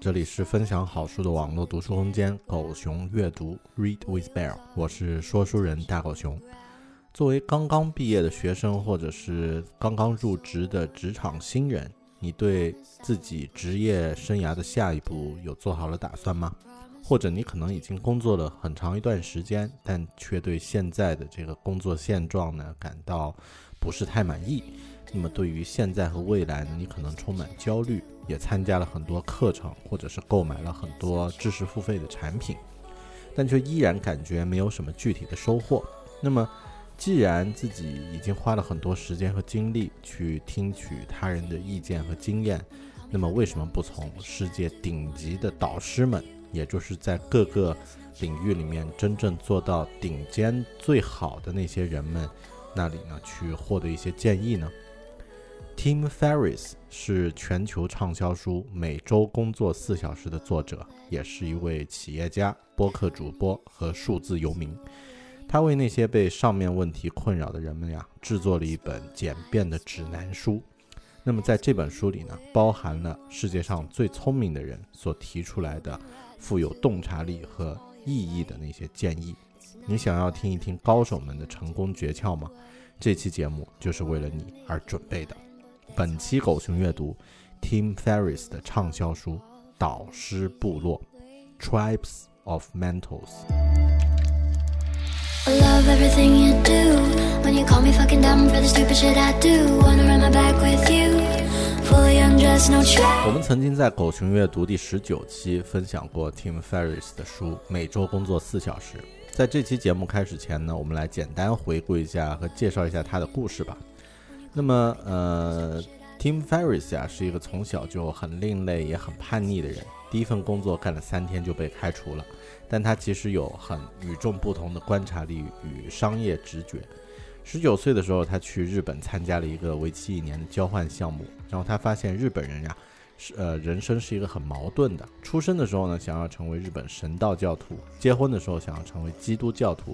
这里是分享好书的网络读书空间狗熊阅读 Read with Bear，我是说书人大狗熊。作为刚刚毕业的学生，或者是刚刚入职的职场新人，你对自己职业生涯的下一步有做好了打算吗？或者你可能已经工作了很长一段时间，但却对现在的这个工作现状呢感到不是太满意。那么对于现在和未来呢，你可能充满焦虑，也参加了很多课程，或者是购买了很多知识付费的产品，但却依然感觉没有什么具体的收获。那么，既然自己已经花了很多时间和精力去听取他人的意见和经验，那么为什么不从世界顶级的导师们？也就是在各个领域里面真正做到顶尖最好的那些人们那里呢，去获得一些建议呢。Tim Ferriss 是全球畅销书《每周工作四小时》的作者，也是一位企业家、播客主播和数字游民。他为那些被上面问题困扰的人们呀，制作了一本简便的指南书。那么在这本书里呢，包含了世界上最聪明的人所提出来的。富有洞察力和意义的那些建议，你想要听一听高手们的成功诀窍吗？这期节目就是为了你而准备的。本期狗熊阅读，Tim Ferriss 的畅销书《导师部落》（Tribes of Mentors）。I love everything you do. When you call me fucking dumb for the stupid shit I do. Wanna run my back with you. 我们曾经在狗熊阅读第十九期分享过 Tim Ferriss 的书《每周工作四小时》。在这期节目开始前呢，我们来简单回顾一下和介绍一下他的故事吧。那么，呃，Tim Ferriss 呀，是一个从小就很另类也很叛逆的人。第一份工作干了三天就被开除了，但他其实有很与众不同的观察力与商业直觉。十九岁的时候，他去日本参加了一个为期一年的交换项目。然后他发现日本人呀，是呃人生是一个很矛盾的。出生的时候呢，想要成为日本神道教徒；结婚的时候想要成为基督教徒；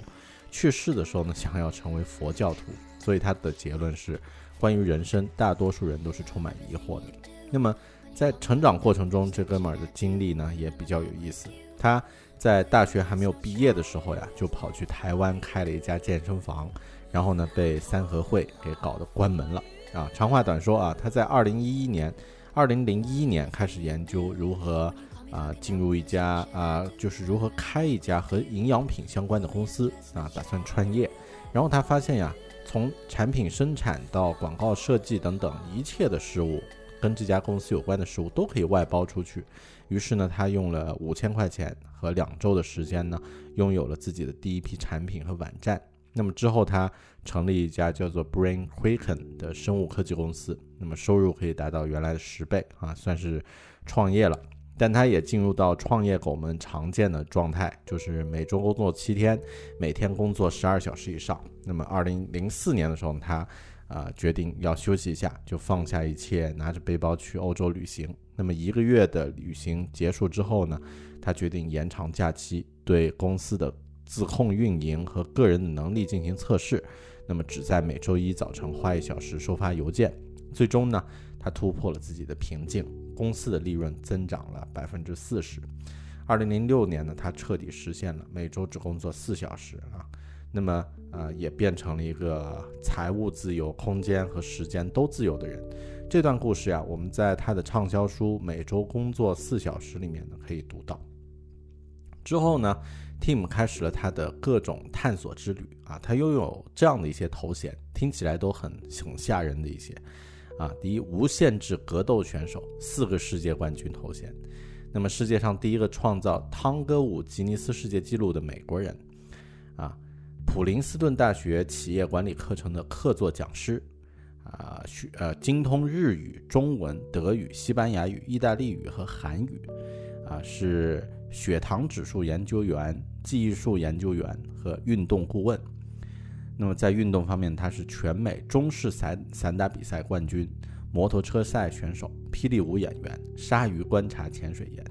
去世的时候呢，想要成为佛教徒。所以他的结论是，关于人生，大多数人都是充满疑惑的。那么在成长过程中，这哥们儿的经历呢也比较有意思。他在大学还没有毕业的时候呀，就跑去台湾开了一家健身房。然后呢，被三合会给搞得关门了啊！长话短说啊，他在二零一一年、二零零一年开始研究如何啊进入一家啊，就是如何开一家和营养品相关的公司啊，打算创业。然后他发现呀，从产品生产到广告设计等等一切的事物，跟这家公司有关的事物都可以外包出去。于是呢，他用了五千块钱和两周的时间呢，拥有了自己的第一批产品和网站。那么之后，他成立一家叫做 Brain Quicken 的生物科技公司，那么收入可以达到原来的十倍啊，算是创业了。但他也进入到创业狗们常见的状态，就是每周工作七天，每天工作十二小时以上。那么二零零四年的时候，他啊决定要休息一下，就放下一切，拿着背包去欧洲旅行。那么一个月的旅行结束之后呢，他决定延长假期，对公司的。自控运营和个人的能力进行测试，那么只在每周一早晨花一小时收发邮件。最终呢，他突破了自己的瓶颈，公司的利润增长了百分之四十。二零零六年呢，他彻底实现了每周只工作四小时啊，那么呃也变成了一个财务自由、空间和时间都自由的人。这段故事呀，我们在他的畅销书《每周工作四小时》里面呢可以读到。之后呢？Tim 开始了他的各种探索之旅啊，他拥有这样的一些头衔，听起来都很很吓人的一些啊。第一，无限制格斗选手，四个世界冠军头衔。那么世界上第一个创造汤歌舞吉尼斯世界纪录的美国人啊。普林斯顿大学企业管理课程的客座讲师，啊，学呃精通日语、中文、德语、西班牙语、意大利语和韩语，啊，是血糖指数研究员、记忆术研究员和运动顾问。那么在运动方面，他是全美中式散散打比赛冠军、摩托车赛选手、霹雳舞演员、鲨鱼观察潜水员。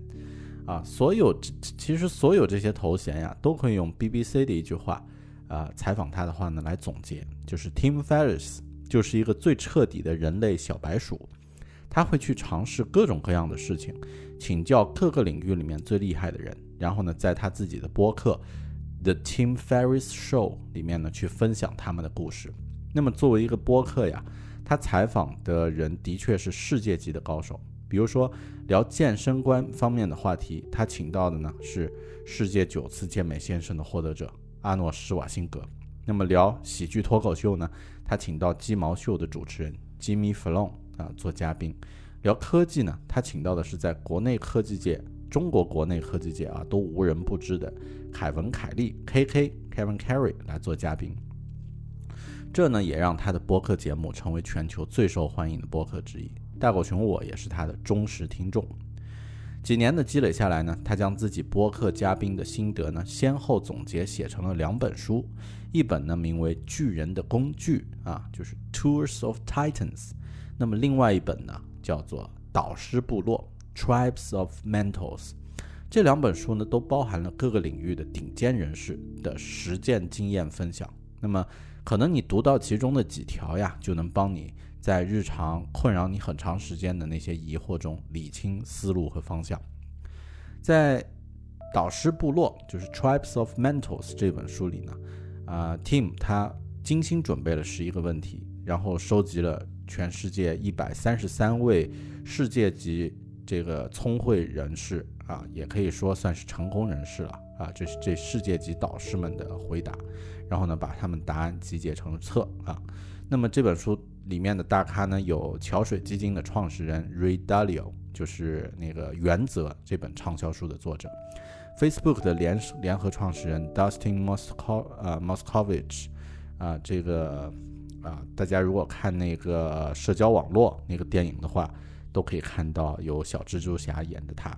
啊，所有其实所有这些头衔呀，都可以用 BBC 的一句话，啊，采访他的话呢来总结，就是 Tim Ferriss 就是一个最彻底的人类小白鼠，他会去尝试各种各样的事情，请教各个领域里面最厉害的人，然后呢，在他自己的播客 The Tim Ferriss Show 里面呢去分享他们的故事。那么作为一个播客呀，他采访的人的确是世界级的高手。比如说聊健身观方面的话题，他请到的呢是世界九次健美先生的获得者阿诺·施瓦辛格。那么聊喜剧脱口秀呢，他请到鸡毛秀的主持人 Jimmy Fallon 啊做嘉宾。聊科技呢，他请到的是在国内科技界、中国国内科技界啊都无人不知的凯文·凯利 （K.K. Kevin Carey） 来做嘉宾。这呢也让他的播客节目成为全球最受欢迎的播客之一。大狗熊，我也是他的忠实听众。几年的积累下来呢，他将自己播客嘉宾的心得呢，先后总结写成了两本书。一本呢名为《巨人的工具》啊，就是《Tools of Titans》。那么另外一本呢叫做《导师部落》（Tribes of Mentors）。这两本书呢都包含了各个领域的顶尖人士的实践经验分享。那么可能你读到其中的几条呀，就能帮你。在日常困扰你很长时间的那些疑惑中理清思路和方向。在导师部落，就是 Tribes of Mentors 这本书里呢，啊，Tim 他精心准备了十一个问题，然后收集了全世界一百三十三位世界级这个聪慧人士啊，也可以说算是成功人士了啊，这是这世界级导师们的回答，然后呢，把他们答案集结成册啊。那么这本书。里面的大咖呢，有桥水基金的创始人 Ray Dalio，就是那个《原则》这本畅销书的作者；Facebook 的联联合创始人 Dustin Moscow 呃 Moskovich，啊，这个啊，大家如果看那个社交网络那个电影的话，都可以看到有小蜘蛛侠演的他。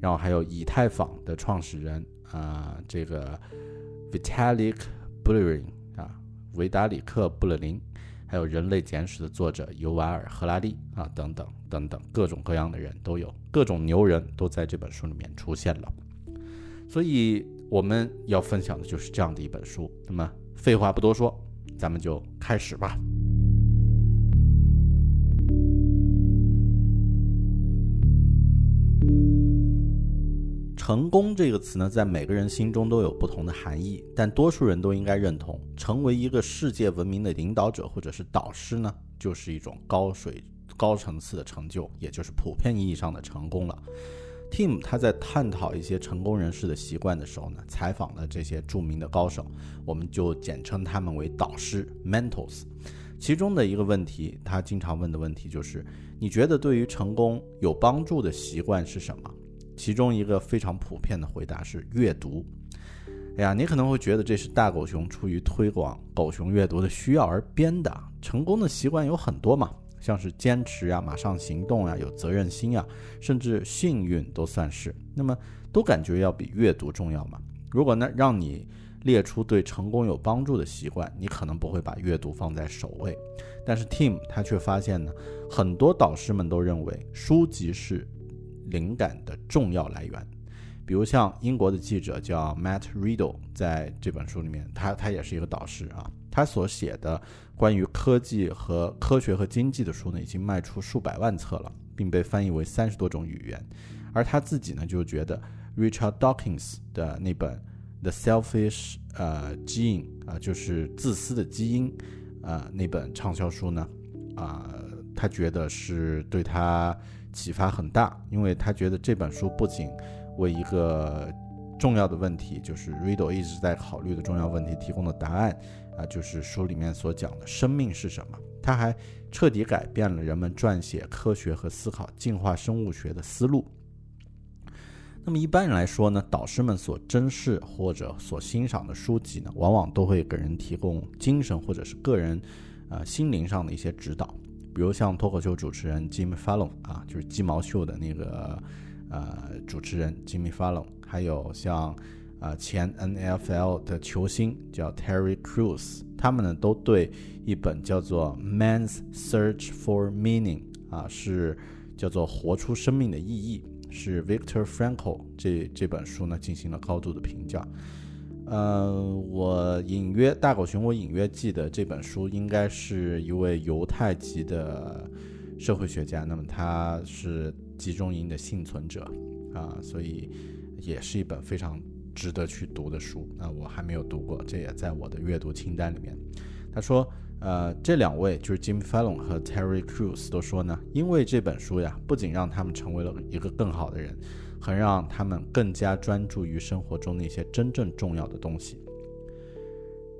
然后还有以太坊的创始人啊，这个 Vitalik Buterin 啊，维达里克·布勒林。还有《人类简史》的作者尤瓦尔·赫拉利啊，等等等等，各种各样的人都有，各种牛人都在这本书里面出现了。所以我们要分享的就是这样的一本书。那么废话不多说，咱们就开始吧。成功这个词呢，在每个人心中都有不同的含义，但多数人都应该认同，成为一个世界闻名的领导者或者是导师呢，就是一种高水、高层次的成就，也就是普遍意义上的成功了。Tim 他在探讨一些成功人士的习惯的时候呢，采访了这些著名的高手，我们就简称他们为导师 （mentors）。其中的一个问题，他经常问的问题就是：你觉得对于成功有帮助的习惯是什么？其中一个非常普遍的回答是阅读。哎呀，你可能会觉得这是大狗熊出于推广狗熊阅读的需要而编的。成功的习惯有很多嘛，像是坚持呀、马上行动呀、有责任心呀，甚至幸运都算是。那么都感觉要比阅读重要嘛？如果呢让你列出对成功有帮助的习惯，你可能不会把阅读放在首位。但是 Tim 他却发现呢，很多导师们都认为书籍是。灵感的重要来源，比如像英国的记者叫 Matt Riddle，在这本书里面，他他也是一个导师啊，他所写的关于科技和科学和经济的书呢，已经卖出数百万册了，并被翻译为三十多种语言。而他自己呢，就觉得 Richard Dawkins 的那本 The Selfish 呃 Gene 啊，就是自私的基因啊那本畅销书呢，啊，他觉得是对他。启发很大，因为他觉得这本书不仅为一个重要的问题，就是 Riddle 一直在考虑的重要问题提供的答案，啊，就是书里面所讲的生命是什么。他还彻底改变了人们撰写科学和思考进化生物学的思路。那么一般人来说呢，导师们所珍视或者所欣赏的书籍呢，往往都会给人提供精神或者是个人，呃，心灵上的一些指导。比如像脱口秀主持人 Jimmy Fallon 啊，就是鸡毛秀的那个呃主持人 Jimmy Fallon，还有像呃前 NFL 的球星叫 Terry Crews，他们呢都对一本叫做《Man's Search for Meaning》啊，是叫做活出生命的意义。是 Victor Frankl 这这本书呢进行了高度的评价。呃，我隐约大狗熊，我隐约记得这本书应该是一位犹太籍的社会学家，那么他是集中营的幸存者啊，所以也是一本非常值得去读的书。那我还没有读过，这也在我的阅读清单里面。他说。呃，这两位就是 Jim Fallon 和 Terry Crews 都说呢，因为这本书呀，不仅让他们成为了一个更好的人，还让他们更加专注于生活中那些真正重要的东西。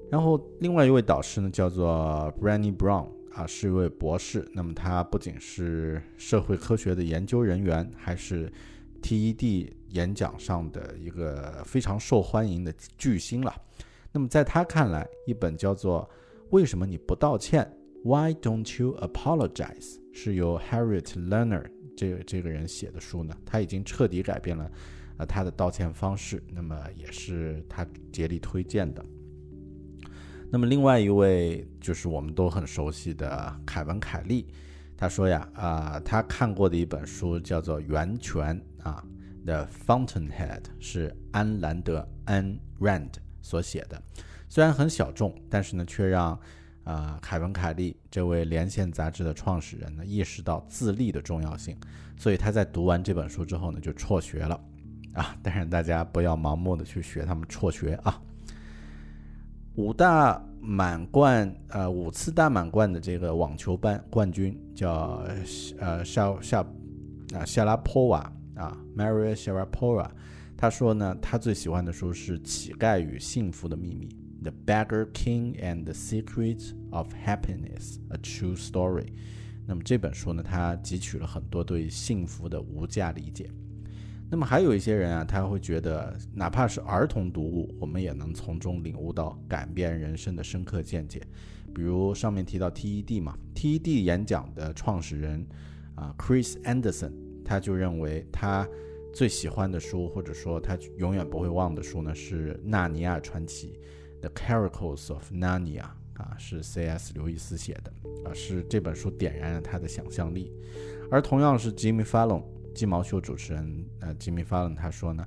然后，另外一位导师呢，叫做 Branny Brown 啊，是一位博士。那么他不仅是社会科学的研究人员，还是 TED 演讲上的一个非常受欢迎的巨星了。那么在他看来，一本叫做为什么你不道歉？Why don't you apologize？是由 Harriet Lerner 这这个人写的书呢？他已经彻底改变了，呃，他的道歉方式。那么也是他竭力推荐的。那么另外一位就是我们都很熟悉的凯文·凯利，他说呀，啊，他看过的一本书叫做《源泉》啊，《The Fountainhead》是安兰德安 Rand 所写的。虽然很小众，但是呢，却让，啊，凯文·凯利这位连线杂志的创始人呢，意识到自立的重要性。所以他在读完这本书之后呢，就辍学了，啊！但是大家不要盲目的去学他们辍学啊。五大满贯，呃，五次大满贯的这个网球班冠军叫，呃，夏夏，啊，夏拉波娃啊，Maria Sharapova，他说呢，他最喜欢的书是《乞丐与幸福的秘密》。The Beggar King and the Secrets of Happiness: A True Story。那么这本书呢，它汲取了很多对幸福的无价理解。那么还有一些人啊，他会觉得，哪怕是儿童读物，我们也能从中领悟到改变人生的深刻见解。比如上面提到 TED 嘛，TED 演讲的创始人啊，Chris Anderson，他就认为他最喜欢的书，或者说他永远不会忘的书呢，是《纳尼亚传奇》。The Characters of Narnia 啊，是 C.S. 刘易斯写的啊，是这本书点燃了他的想象力。而同样是 Jimmy Fallon 鸡毛秀主持人呃，Jimmy Fallon 他说呢，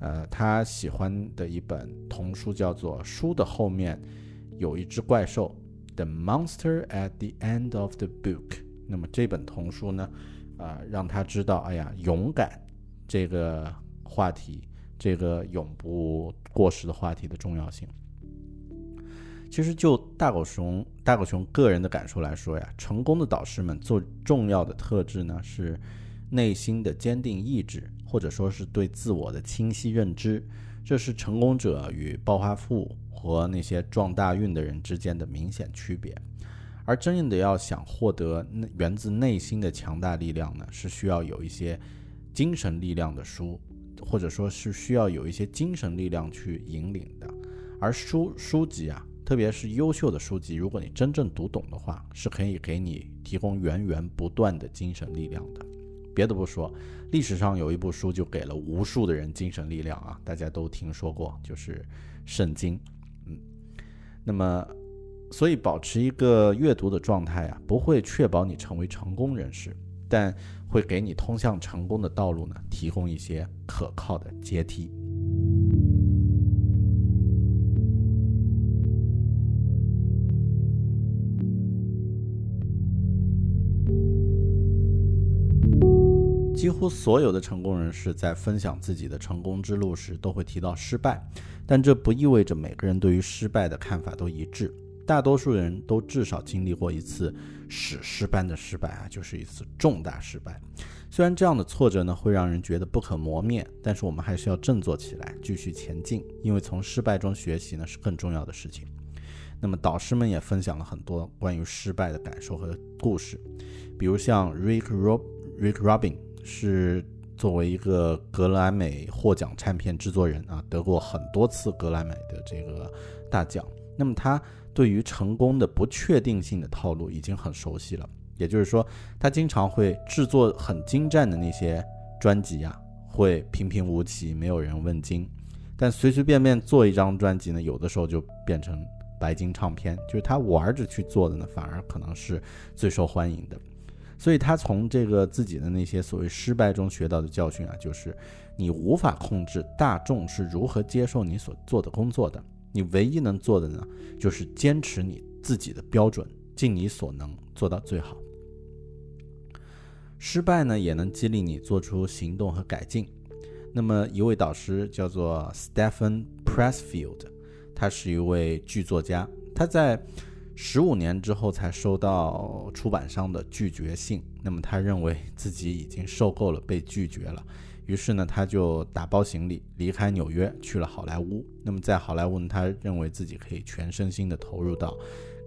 呃，他喜欢的一本童书叫做《书的后面有一只怪兽》，The Monster at the End of the Book。那么这本童书呢，啊，让他知道，哎呀，勇敢这个话题，这个永不过时的话题的重要性。其实就大狗熊大狗熊个人的感受来说呀，成功的导师们最重要的特质呢是内心的坚定意志，或者说是对自我的清晰认知，这是成功者与暴发户和那些撞大运的人之间的明显区别。而真正的要想获得源自内心的强大力量呢，是需要有一些精神力量的书，或者说是需要有一些精神力量去引领的。而书书籍啊。特别是优秀的书籍，如果你真正读懂的话，是可以给你提供源源不断的精神力量的。别的不说，历史上有一部书就给了无数的人精神力量啊，大家都听说过，就是《圣经》。嗯，那么，所以保持一个阅读的状态啊，不会确保你成为成功人士，但会给你通向成功的道路呢提供一些可靠的阶梯。几乎所有的成功人士在分享自己的成功之路时，都会提到失败，但这不意味着每个人对于失败的看法都一致。大多数人都至少经历过一次史诗般的失败啊，就是一次重大失败。虽然这样的挫折呢会让人觉得不可磨灭，但是我们还是要振作起来，继续前进，因为从失败中学习呢是更重要的事情。那么导师们也分享了很多关于失败的感受和故事，比如像 Rick Rob Rick Robin。是作为一个格莱美获奖唱片制作人啊，得过很多次格莱美的这个大奖。那么他对于成功的不确定性的套路已经很熟悉了，也就是说，他经常会制作很精湛的那些专辑啊，会平平无奇，没有人问津。但随随便便做一张专辑呢，有的时候就变成白金唱片，就是他玩着去做的呢，反而可能是最受欢迎的。所以他从这个自己的那些所谓失败中学到的教训啊，就是你无法控制大众是如何接受你所做的工作的，你唯一能做的呢，就是坚持你自己的标准，尽你所能做到最好。失败呢，也能激励你做出行动和改进。那么一位导师叫做 Stephen Pressfield，他是一位剧作家，他在。十五年之后才收到出版商的拒绝信，那么他认为自己已经受够了被拒绝了，于是呢，他就打包行李离开纽约，去了好莱坞。那么在好莱坞呢，他认为自己可以全身心的投入到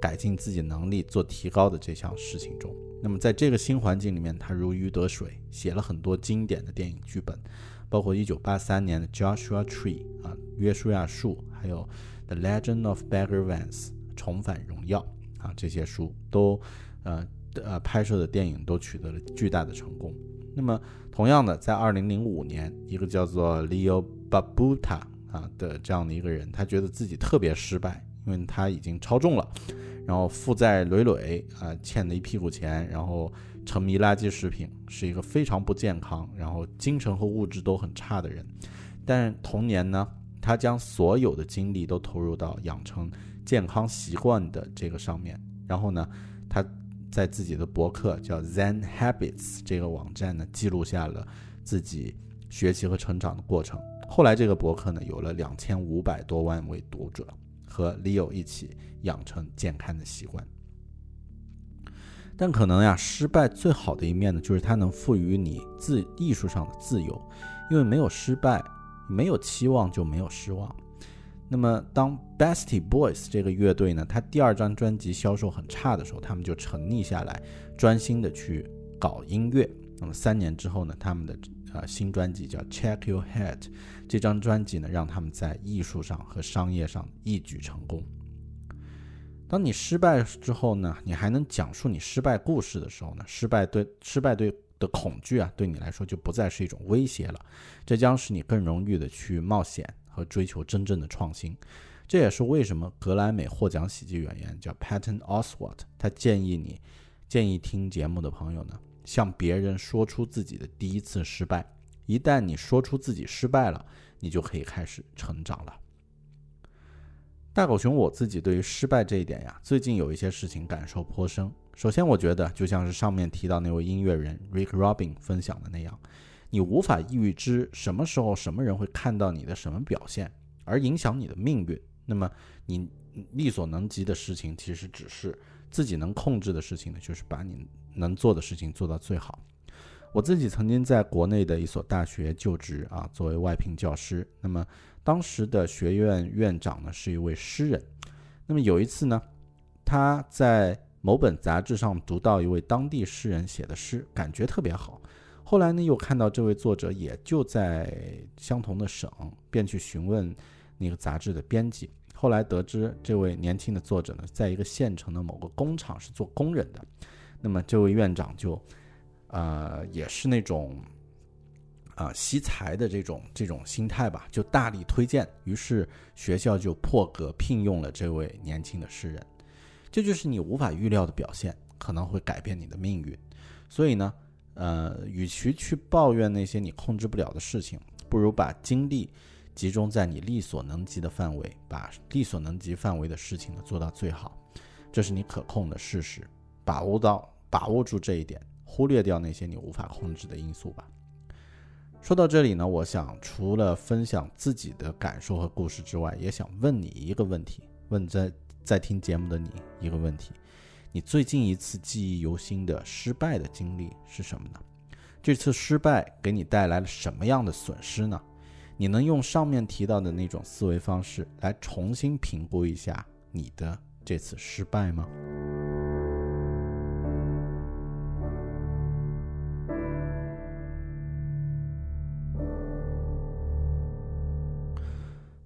改进自己能力、做提高的这项事情中。那么在这个新环境里面，他如鱼得水，写了很多经典的电影剧本，包括一九八三年的《Joshua Tree》啊，约书亚树，还有《The Legend of Bagger Vance》。重返荣耀啊，这些书都，呃呃拍摄的电影都取得了巨大的成功。那么，同样的，在二零零五年，一个叫做 Leo Babuta 啊的这样的一个人，他觉得自己特别失败，因为他已经超重了，然后负债累累啊，欠了一屁股钱，然后沉迷垃圾食品，是一个非常不健康，然后精神和物质都很差的人。但同年呢，他将所有的精力都投入到养成。健康习惯的这个上面，然后呢，他在自己的博客叫 Zen Habits 这个网站呢，记录下了自己学习和成长的过程。后来这个博客呢，有了两千五百多万位读者，和 Leo 一起养成健康的习惯。但可能呀，失败最好的一面呢，就是它能赋予你自艺术上的自由，因为没有失败，没有期望就没有失望。那么，当 b e s t i e Boys 这个乐队呢，他第二张专辑销售很差的时候，他们就沉溺下来，专心的去搞音乐。那么三年之后呢，他们的呃新专辑叫 Check Your Head，这张专辑呢，让他们在艺术上和商业上一举成功。当你失败之后呢，你还能讲述你失败故事的时候呢，失败对失败对的恐惧啊，对你来说就不再是一种威胁了，这将使你更容易的去冒险。和追求真正的创新，这也是为什么格莱美获奖喜剧演员叫 Patton Oswalt，他建议你，建议听节目的朋友呢，向别人说出自己的第一次失败。一旦你说出自己失败了，你就可以开始成长了。大狗熊，我自己对于失败这一点呀，最近有一些事情感受颇深。首先，我觉得就像是上面提到那位音乐人 Rick Rubin 分享的那样。你无法预知什么时候什么人会看到你的什么表现，而影响你的命运。那么你力所能及的事情，其实只是自己能控制的事情呢，就是把你能做的事情做到最好。我自己曾经在国内的一所大学就职啊，作为外聘教师。那么当时的学院院长呢是一位诗人。那么有一次呢，他在某本杂志上读到一位当地诗人写的诗，感觉特别好。后来呢，又看到这位作者也就在相同的省，便去询问那个杂志的编辑。后来得知，这位年轻的作者呢，在一个县城的某个工厂是做工人的。那么，这位院长就，呃，也是那种啊惜才的这种这种心态吧，就大力推荐。于是学校就破格聘用了这位年轻的诗人。这就是你无法预料的表现，可能会改变你的命运。所以呢。呃，与其去抱怨那些你控制不了的事情，不如把精力集中在你力所能及的范围，把力所能及范围的事情呢做到最好，这是你可控的事实。把握到，把握住这一点，忽略掉那些你无法控制的因素吧。说到这里呢，我想除了分享自己的感受和故事之外，也想问你一个问题，问在在听节目的你一个问题。你最近一次记忆犹新的失败的经历是什么呢？这次失败给你带来了什么样的损失呢？你能用上面提到的那种思维方式来重新评估一下你的这次失败吗？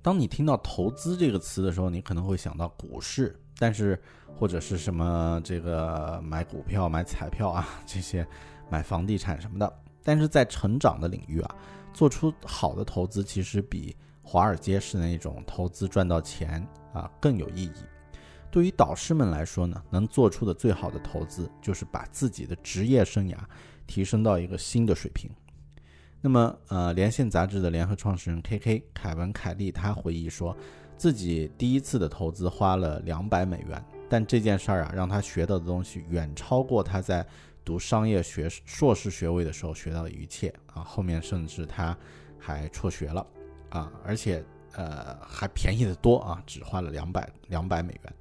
当你听到投资这个词的时候，你可能会想到股市，但是或者是什么这个买股票、买彩票啊 这些，买房地产什么的。但是在成长的领域啊，做出好的投资其实比华尔街式那种投资赚到钱啊更有意义。对于导师们来说呢，能做出的最好的投资就是把自己的职业生涯提升到一个新的水平。那么，呃，连线杂志的联合创始人 K.K. 凯文·凯利他回忆说，自己第一次的投资花了两百美元，但这件事儿啊，让他学到的东西远超过他在读商业学硕士学位的时候学到的一切啊。后面甚至他还辍学了啊，而且呃还便宜的多啊，只花了两百两百美元。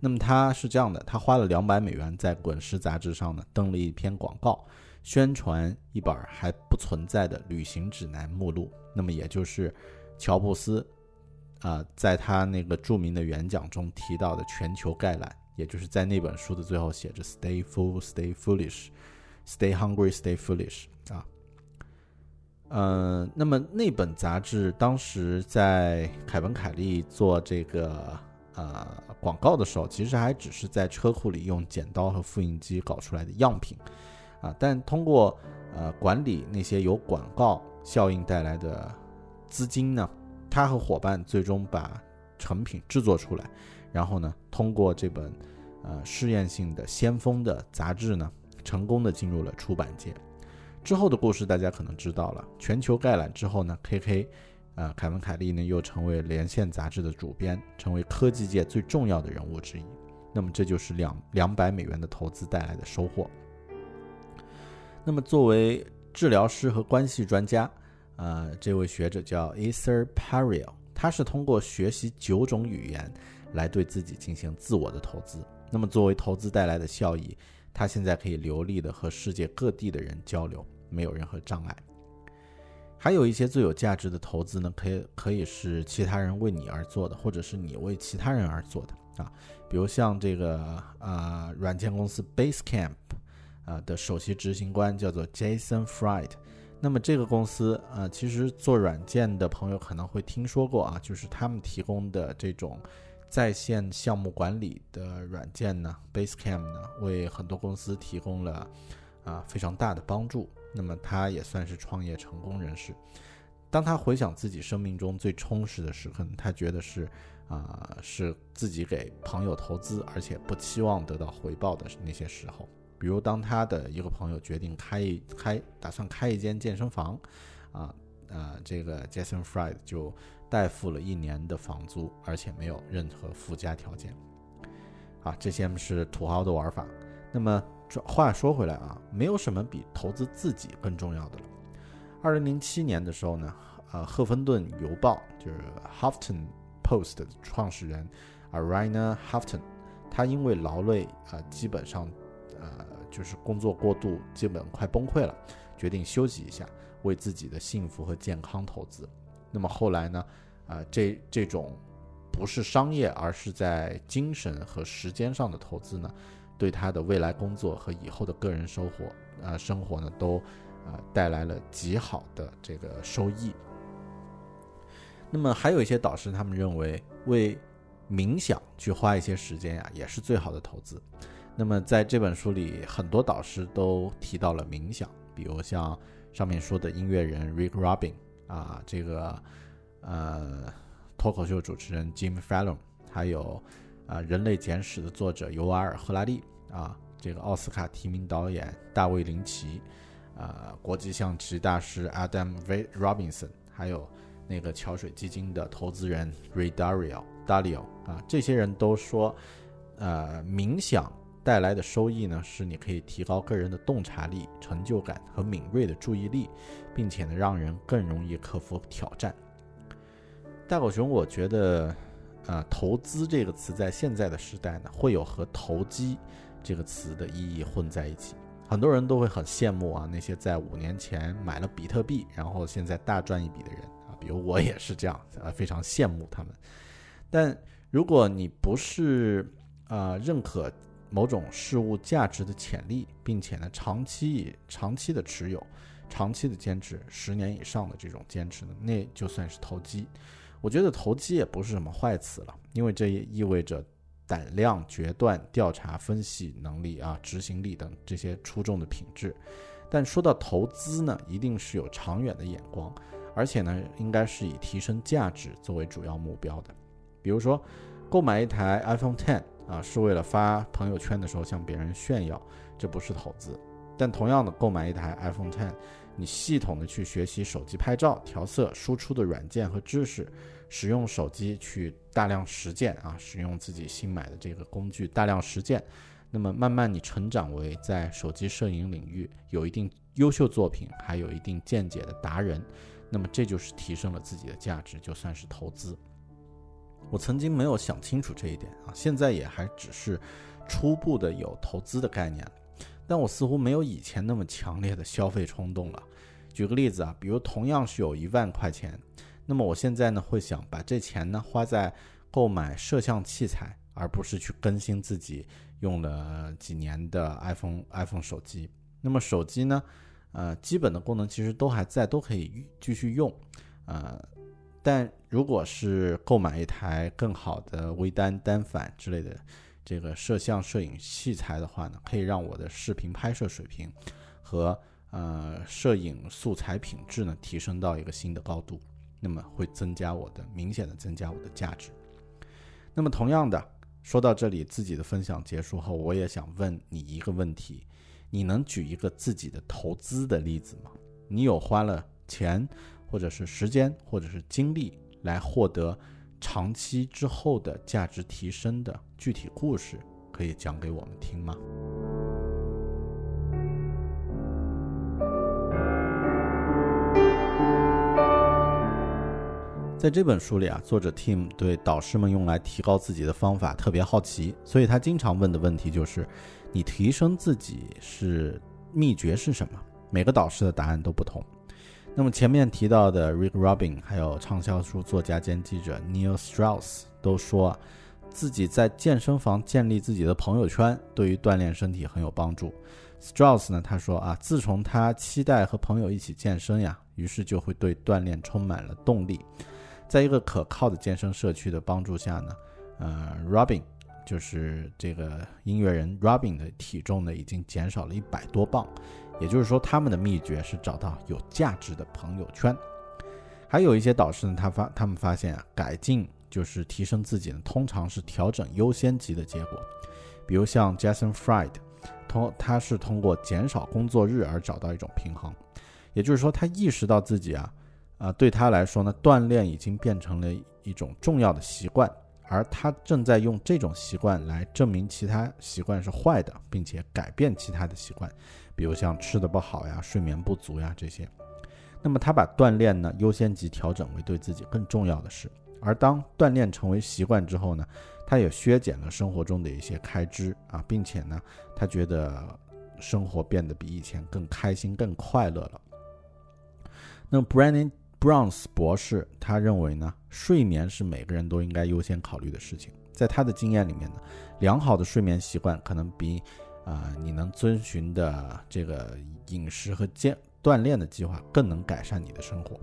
那么他是这样的，他花了两百美元在《滚石》杂志上呢登了一篇广告。宣传一本还不存在的旅行指南目录，那么也就是乔布斯啊，在他那个著名的演讲中提到的全球概览，也就是在那本书的最后写着 “Stay full, stay foolish, stay hungry, stay foolish” 啊。嗯，那么那本杂志当时在凯文·凯利做这个呃广告的时候，其实还只是在车库里用剪刀和复印机搞出来的样品。但通过呃管理那些有广告效应带来的资金呢，他和伙伴最终把成品制作出来，然后呢，通过这本呃试验性的先锋的杂志呢，成功的进入了出版界。之后的故事大家可能知道了，全球概览之后呢，K.K. 呃凯文凯利呢又成为连线杂志的主编，成为科技界最重要的人物之一。那么这就是两两百美元的投资带来的收获。那么，作为治疗师和关系专家，呃，这位学者叫 Ether Pariel，他是通过学习九种语言来对自己进行自我的投资。那么，作为投资带来的效益，他现在可以流利的和世界各地的人交流，没有任何障碍。还有一些最有价值的投资呢，可以可以是其他人为你而做的，或者是你为其他人而做的啊，比如像这个啊，软件公司 Basecamp。啊的首席执行官叫做 Jason Fried，那么这个公司啊，其实做软件的朋友可能会听说过啊，就是他们提供的这种在线项目管理的软件呢，Basecamp 呢，为很多公司提供了啊非常大的帮助。那么他也算是创业成功人士。当他回想自己生命中最充实的时刻，他觉得是啊是自己给朋友投资，而且不期望得到回报的那些时候。比如，当他的一个朋友决定开一开，打算开一间健身房，啊，呃，这个 Jason Fried 就代付了一年的房租，而且没有任何附加条件。啊，这些是土豪的玩法。那么话说回来啊，没有什么比投资自己更重要的了。二零零七年的时候呢，呃，《赫芬顿邮报》就是 Huffton Post 的创始人 Arina Huffton，他因为劳累啊，基本上。呃，就是工作过度，基本快崩溃了，决定休息一下，为自己的幸福和健康投资。那么后来呢？啊，这这种不是商业，而是在精神和时间上的投资呢，对他的未来工作和以后的个人生活，啊，生活呢，都啊带来了极好的这个收益。那么还有一些导师，他们认为为冥想去花一些时间呀，也是最好的投资。那么在这本书里，很多导师都提到了冥想，比如像上面说的音乐人 Rick Rubin 啊，这个呃脱口秀主持人 Jim Fallon，还有啊《人类简史》的作者尤瓦尔·赫拉利啊，这个奥斯卡提名导演大卫·林奇，啊国际象棋大师 Adam V Robinson，还有那个桥水基金的投资人 Ray Dalio Dalio 啊，这些人都说，呃冥想。带来的收益呢，是你可以提高个人的洞察力、成就感和敏锐的注意力，并且呢，让人更容易克服挑战。大狗熊，我觉得，啊，投资这个词在现在的时代呢，会有和投机这个词的意义混在一起。很多人都会很羡慕啊，那些在五年前买了比特币，然后现在大赚一笔的人啊，比如我也是这样，啊，非常羡慕他们。但如果你不是啊认可。某种事物价值的潜力，并且呢，长期以长期的持有，长期的坚持，十年以上的这种坚持呢，那就算是投机。我觉得投机也不是什么坏词了，因为这也意味着胆量、决断、调查、分析能力啊、执行力等这些出众的品质。但说到投资呢，一定是有长远的眼光，而且呢，应该是以提升价值作为主要目标的。比如说，购买一台 iPhone Ten 啊，是为了发朋友圈的时候向别人炫耀，这不是投资。但同样的，购买一台 iPhone Ten，你系统的去学习手机拍照、调色、输出的软件和知识，使用手机去大量实践啊，使用自己新买的这个工具大量实践。那么慢慢你成长为在手机摄影领域有一定优秀作品，还有一定见解的达人，那么这就是提升了自己的价值，就算是投资。我曾经没有想清楚这一点啊，现在也还只是初步的有投资的概念，但我似乎没有以前那么强烈的消费冲动了。举个例子啊，比如同样是有一万块钱，那么我现在呢会想把这钱呢花在购买摄像器材，而不是去更新自己。用了几年的 iPhone iPhone 手机，那么手机呢？呃，基本的功能其实都还在，都可以继续用。呃，但如果是购买一台更好的微单单反之类的这个摄像摄影器材的话呢，可以让我的视频拍摄水平和呃摄影素材品质呢提升到一个新的高度，那么会增加我的明显的增加我的价值。那么同样的。说到这里，自己的分享结束后，我也想问你一个问题：你能举一个自己的投资的例子吗？你有花了钱，或者是时间，或者是精力来获得长期之后的价值提升的具体故事，可以讲给我们听吗？在这本书里啊，作者 Tim 对导师们用来提高自己的方法特别好奇，所以他经常问的问题就是：你提升自己是秘诀是什么？每个导师的答案都不同。那么前面提到的 Rick Rubin，还有畅销书作家兼记者 Neil Strauss 都说，自己在健身房建立自己的朋友圈，对于锻炼身体很有帮助。Strauss 呢，他说啊，自从他期待和朋友一起健身呀，于是就会对锻炼充满了动力。在一个可靠的健身社区的帮助下呢，呃，Robin 就是这个音乐人 Robin 的体重呢已经减少了一百多磅，也就是说他们的秘诀是找到有价值的朋友圈。还有一些导师呢，他发他们发现啊，改进就是提升自己呢，通常是调整优先级的结果。比如像 Jason Fried，通他是通过减少工作日而找到一种平衡，也就是说他意识到自己啊。啊，对他来说呢，锻炼已经变成了一种重要的习惯，而他正在用这种习惯来证明其他习惯是坏的，并且改变其他的习惯，比如像吃的不好呀、睡眠不足呀这些。那么他把锻炼呢优先级调整为对自己更重要的事，而当锻炼成为习惯之后呢，他也削减了生活中的一些开支啊，并且呢，他觉得生活变得比以前更开心、更快乐了。那么 Brandon。Browns 博士他认为呢，睡眠是每个人都应该优先考虑的事情。在他的经验里面呢，良好的睡眠习惯可能比啊你能遵循的这个饮食和健锻炼的计划更能改善你的生活。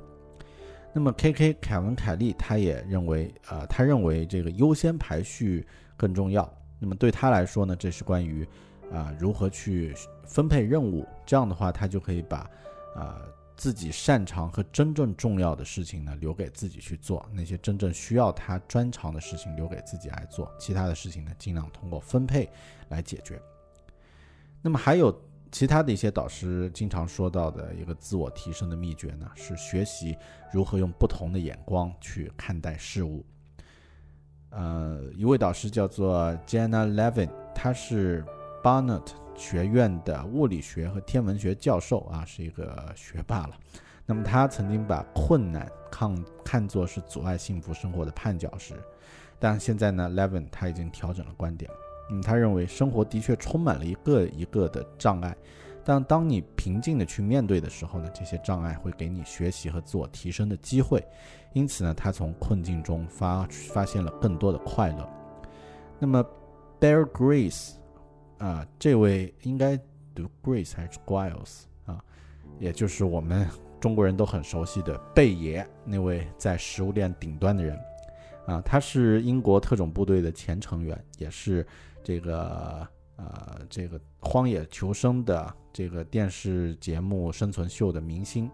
那么 K.K. 凯文凯利他也认为，呃，他认为这个优先排序更重要。那么对他来说呢，这是关于啊如何去分配任务。这样的话，他就可以把啊。自己擅长和真正重要的事情呢，留给自己去做；那些真正需要他专长的事情，留给自己来做。其他的事情呢，尽量通过分配来解决。那么还有其他的一些导师经常说到的一个自我提升的秘诀呢，是学习如何用不同的眼光去看待事物。呃，一位导师叫做 Jenna Levin，他是 Barnett。学院的物理学和天文学教授啊，是一个学霸了。那么他曾经把困难看看作是阻碍幸福生活的绊脚石，但现在呢，Levin 他已经调整了观点。嗯，他认为生活的确充满了一个一个的障碍，但当你平静的去面对的时候呢，这些障碍会给你学习和自我提升的机会。因此呢，他从困境中发发现了更多的快乐。那么 Bear Grace。啊，这位应该读 Grace 还是 Giles 啊？也就是我们中国人都很熟悉的贝爷，那位在食物链顶端的人，啊，他是英国特种部队的前成员，也是这个呃这个荒野求生的这个电视节目生存秀的明星。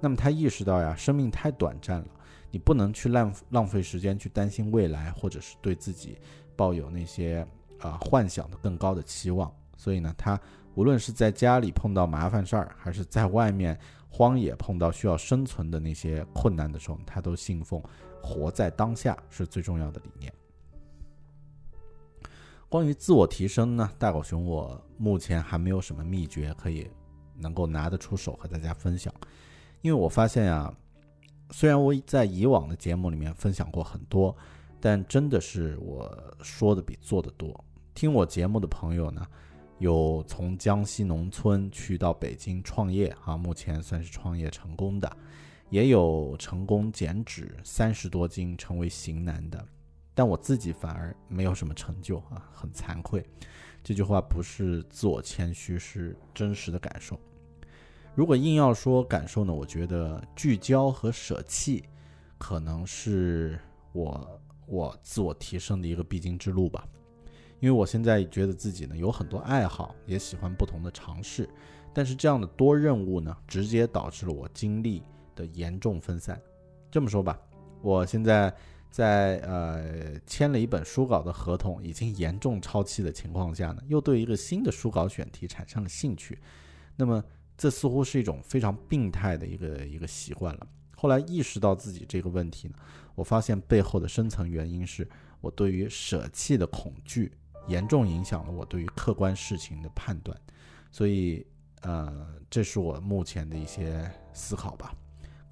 那么他意识到呀，生命太短暂了，你不能去浪浪费时间去担心未来，或者是对自己抱有那些啊幻想的更高的期望。所以呢，他。无论是在家里碰到麻烦事儿，还是在外面荒野碰到需要生存的那些困难的时候，他都信奉“活在当下”是最重要的理念。关于自我提升呢，大狗熊我目前还没有什么秘诀可以能够拿得出手和大家分享，因为我发现呀，虽然我在以往的节目里面分享过很多，但真的是我说的比做的多。听我节目的朋友呢。有从江西农村去到北京创业啊，目前算是创业成功的，也有成功减脂三十多斤成为型男的，但我自己反而没有什么成就啊，很惭愧。这句话不是自我谦虚，是真实的感受。如果硬要说感受呢，我觉得聚焦和舍弃，可能是我我自我提升的一个必经之路吧。因为我现在觉得自己呢有很多爱好，也喜欢不同的尝试，但是这样的多任务呢，直接导致了我精力的严重分散。这么说吧，我现在在呃签了一本书稿的合同，已经严重超期的情况下呢，又对一个新的书稿选题产生了兴趣。那么这似乎是一种非常病态的一个一个习惯了。后来意识到自己这个问题呢，我发现背后的深层原因是我对于舍弃的恐惧。严重影响了我对于客观事情的判断，所以，呃，这是我目前的一些思考吧。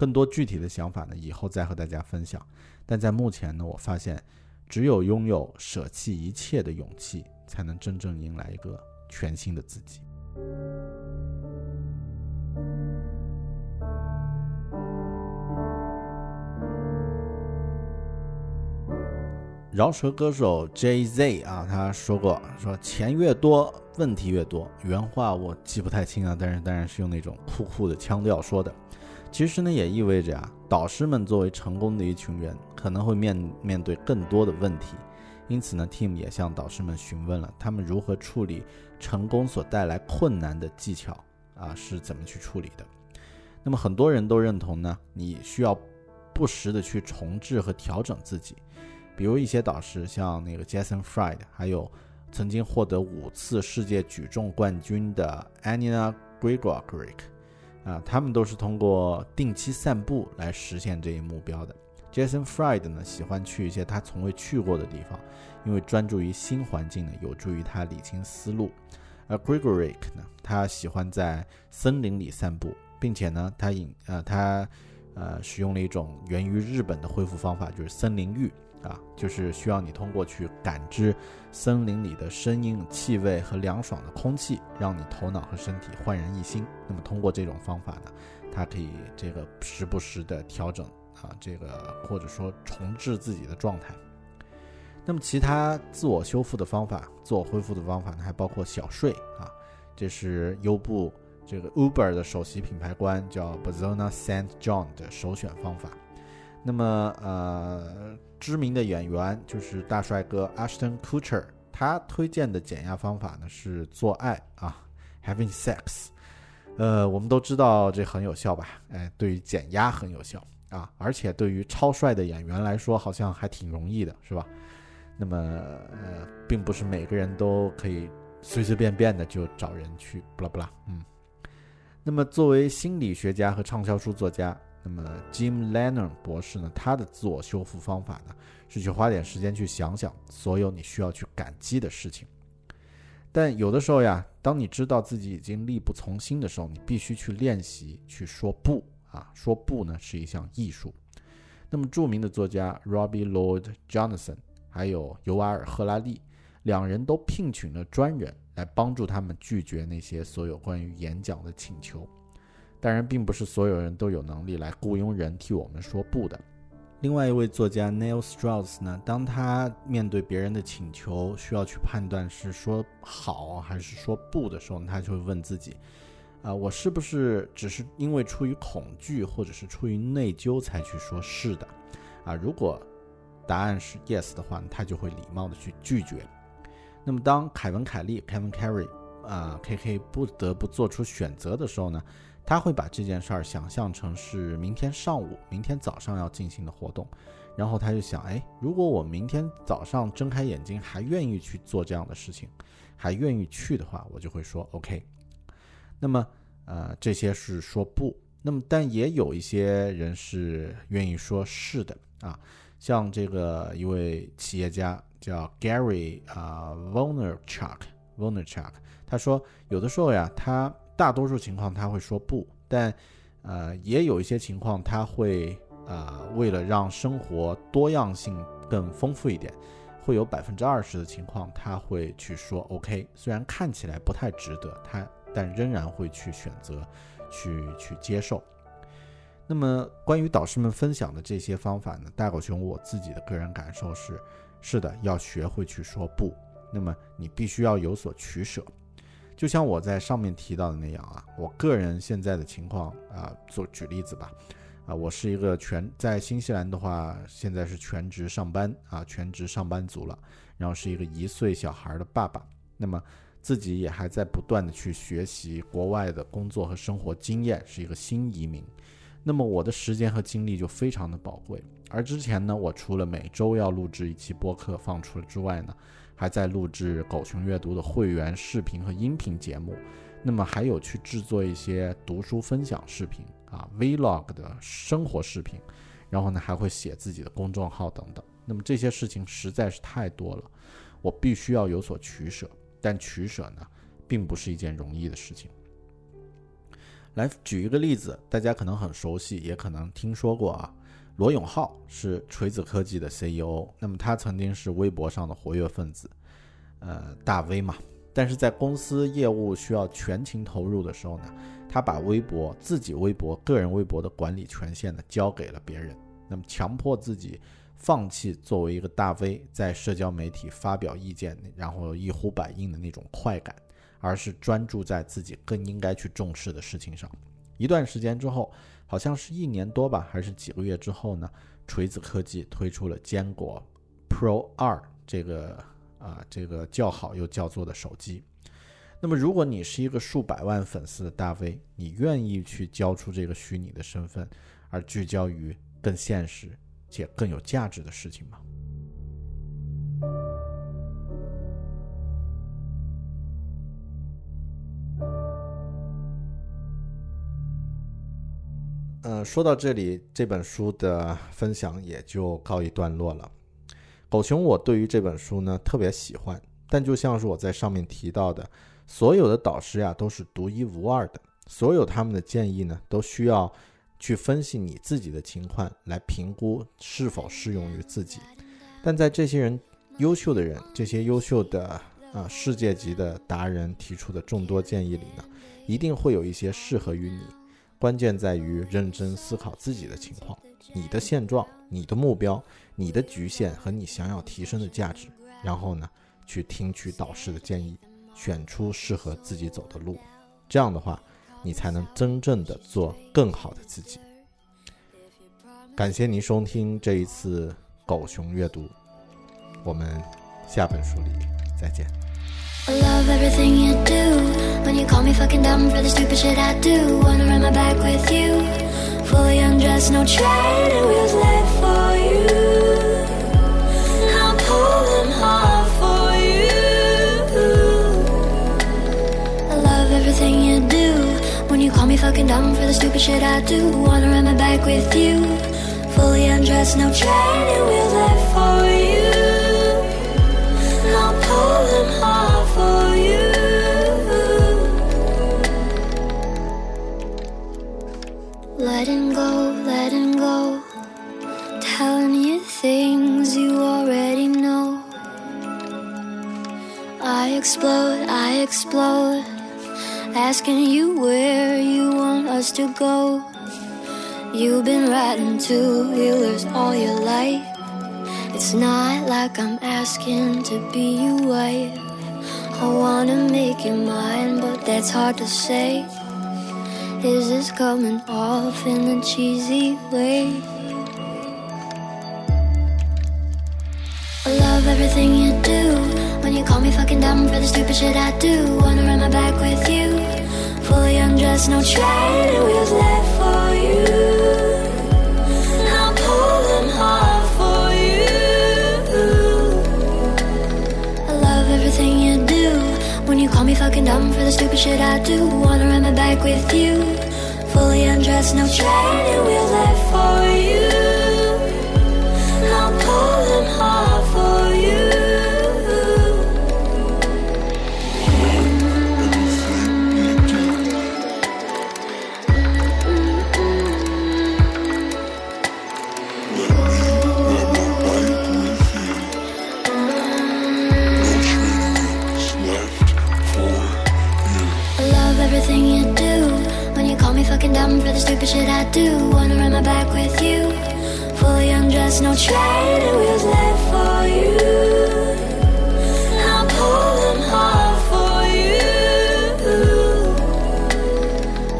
更多具体的想法呢，以后再和大家分享。但在目前呢，我发现，只有拥有舍弃一切的勇气，才能真正迎来一个全新的自己。饶舌歌手 Jay Z 啊，他说过说钱越多问题越多，原话我记不太清啊，但是当然是用那种酷酷的腔调说的。其实呢，也意味着啊，导师们作为成功的一群人，可能会面面对更多的问题。因此呢，Team 也向导师们询问了他们如何处理成功所带来困难的技巧啊，是怎么去处理的。那么很多人都认同呢，你需要不时的去重置和调整自己。比如一些导师，像那个 Jason Fried，还有曾经获得五次世界举重冠军的 Anina Grigoric，啊，他们都是通过定期散步来实现这一目标的。Jason Fried 呢，喜欢去一些他从未去过的地方，因为专注于新环境呢，有助于他理清思路。而 Grigoric 呢，他喜欢在森林里散步，并且呢，他引呃他呃使用了一种源于日本的恢复方法，就是森林浴。啊，就是需要你通过去感知森林里的声音、气味和凉爽的空气，让你头脑和身体焕然一新。那么通过这种方法呢，它可以这个时不时的调整啊，这个或者说重置自己的状态。那么其他自我修复的方法、自我恢复的方法呢，还包括小睡啊，这是优步这个 Uber 的首席品牌官叫 Bazona Saint John 的首选方法。那么呃。知名的演员就是大帅哥 Ashton Kutcher，他推荐的减压方法呢是做爱啊，having sex。呃，我们都知道这很有效吧？哎，对于减压很有效啊，而且对于超帅的演员来说，好像还挺容易的，是吧？那么呃，并不是每个人都可以随随便便的就找人去不啦不啦，嗯。那么作为心理学家和畅销书作家。那么，Jim Lennon 博士呢？他的自我修复方法呢，是去花点时间去想想所有你需要去感激的事情。但有的时候呀，当你知道自己已经力不从心的时候，你必须去练习去说不啊！说不呢是一项艺术。那么，著名的作家 Robbie Lloyd Johnson 还有尤瓦尔·赫拉利，两人都聘请了专人来帮助他们拒绝那些所有关于演讲的请求。当然，并不是所有人都有能力来雇佣人替我们说不的。另外一位作家 Neil Strauss 呢，当他面对别人的请求，需要去判断是说好还是说不的时候，他就会问自己：啊，我是不是只是因为出于恐惧或者是出于内疚才去说是的？啊，如果答案是 yes 的话，他就会礼貌的去拒绝。那么当凯文·凯利 （Kevin Carey） 啊，K K 不得不做出选择的时候呢，他会把这件事儿想象成是明天上午、明天早上要进行的活动。然后他就想，哎，如果我明天早上睁开眼睛还愿意去做这样的事情，还愿意去的话，我就会说 OK。那么，呃，这些是说不。那么，但也有一些人是愿意说是的啊，像这个一位企业家叫 Gary 啊 Vaynerchuk，Vaynerchuk，他说有的时候呀，他大多数情况他会说不，但呃，也有一些情况他会。呃，为了让生活多样性更丰富一点，会有百分之二十的情况他会去说 OK，虽然看起来不太值得他，但仍然会去选择去去接受。那么关于导师们分享的这些方法呢，大狗熊我自己的个人感受是，是的，要学会去说不。那么你必须要有所取舍，就像我在上面提到的那样啊，我个人现在的情况啊，做举例子吧。啊，我是一个全在新西兰的话，现在是全职上班啊，全职上班族了。然后是一个一岁小孩的爸爸，那么自己也还在不断的去学习国外的工作和生活经验，是一个新移民。那么我的时间和精力就非常的宝贵。而之前呢，我除了每周要录制一期播客放出之外呢，还在录制狗熊阅读的会员视频和音频节目。那么还有去制作一些读书分享视频啊，vlog 的生活视频，然后呢还会写自己的公众号等等。那么这些事情实在是太多了，我必须要有所取舍。但取舍呢，并不是一件容易的事情。来举一个例子，大家可能很熟悉，也可能听说过啊。罗永浩是锤子科技的 CEO，那么他曾经是微博上的活跃分子，呃，大 V 嘛。但是在公司业务需要全情投入的时候呢，他把微博自己微博个人微博的管理权限呢交给了别人，那么强迫自己放弃作为一个大 V 在社交媒体发表意见，然后一呼百应的那种快感，而是专注在自己更应该去重视的事情上。一段时间之后，好像是一年多吧，还是几个月之后呢，锤子科技推出了坚果 Pro 二这个。啊，这个叫好又叫座的手机。那么，如果你是一个数百万粉丝的大 V，你愿意去交出这个虚拟的身份，而聚焦于更现实且更有价值的事情吗？呃，说到这里，这本书的分享也就告一段落了。狗熊，我对于这本书呢特别喜欢，但就像是我在上面提到的，所有的导师呀都是独一无二的，所有他们的建议呢都需要去分析你自己的情况来评估是否适用于自己。但在这些人优秀的人，这些优秀的啊世界级的达人提出的众多建议里呢，一定会有一些适合于你。关键在于认真思考自己的情况、你的现状、你的目标。你的局限和你想要提升的价值，然后呢，去听取导师的建议，选出适合自己走的路，这样的话，你才能真正的做更好的自己。感谢您收听这一次狗熊阅读，我们下本书里再见。I love everything you do. When you call me fucking dumb for the stupid shit I do. Wanna run my back with you. Fully undressed, no training wheels left for you. I'll pull them for you. I love everything you do. When you call me fucking dumb for the stupid shit I do. Wanna run my back with you. Fully undressed, no training wheels left for you. Explode, I explode asking you where you want us to go. You've been riding two wheelers all your life. It's not like I'm asking to be your wife. I wanna make you mine, but that's hard to say. Is this coming off in a cheesy way? I love everything you do. Call me fucking dumb for the stupid shit I do. Wanna run my back with you. Fully undressed, no training wheels left for you. I'll pull them hard for you. I love everything you do. When you call me fucking dumb for the stupid shit I do. Wanna run my back with you. Fully undressed, no training wheels left for you. Do. Wanna run my back with you. Fully undressed, no training wheels left for you. I'll pull them hard for you.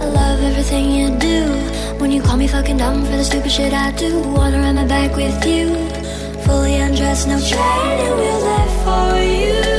I love everything you do. When you call me fucking dumb for the stupid shit I do. Wanna run my back with you. Fully undressed, no training wheels left for you.